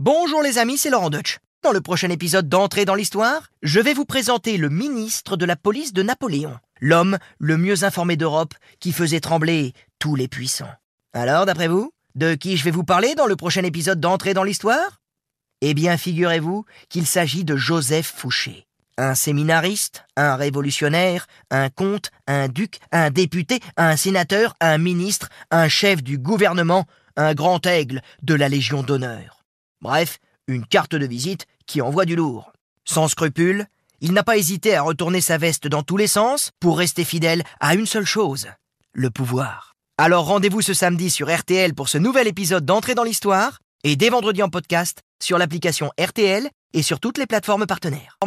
Bonjour les amis, c'est Laurent Deutsch. Dans le prochain épisode d'Entrée dans l'Histoire, je vais vous présenter le ministre de la police de Napoléon, l'homme le mieux informé d'Europe qui faisait trembler tous les puissants. Alors, d'après vous, de qui je vais vous parler dans le prochain épisode d'Entrée dans l'Histoire? Eh bien, figurez-vous qu'il s'agit de Joseph Fouché. Un séminariste, un révolutionnaire, un comte, un duc, un député, un sénateur, un ministre, un chef du gouvernement, un grand aigle de la Légion d'honneur. Bref, une carte de visite qui envoie du lourd. Sans scrupule, il n'a pas hésité à retourner sa veste dans tous les sens pour rester fidèle à une seule chose, le pouvoir. Alors rendez-vous ce samedi sur RTL pour ce nouvel épisode d'Entrée dans l'Histoire et dès vendredi en podcast sur l'application RTL et sur toutes les plateformes partenaires.